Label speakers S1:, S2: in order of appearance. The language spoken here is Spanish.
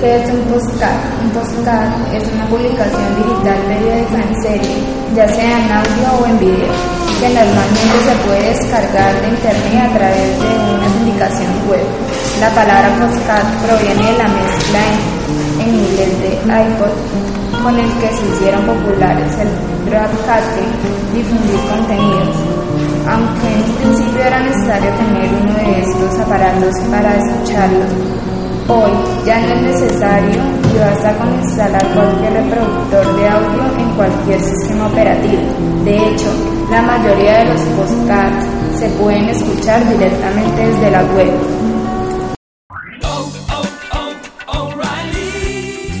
S1: ¿Qué es un postcard? Un postcard es una publicación digital periódica en serie, ya sea en audio o en video, que normalmente se puede descargar de internet a través de una aplicación web. La palabra postcard proviene de la mezcla en, en inglés de iPod con el que se hicieron populares el broadcasting, difundir contenidos. Aunque en principio era necesario tener uno de estos aparatos para escucharlos, Hoy ya no es necesario y basta con instalar cualquier reproductor de audio en cualquier sistema operativo. De hecho, la mayoría de los podcasts se pueden escuchar directamente desde la web.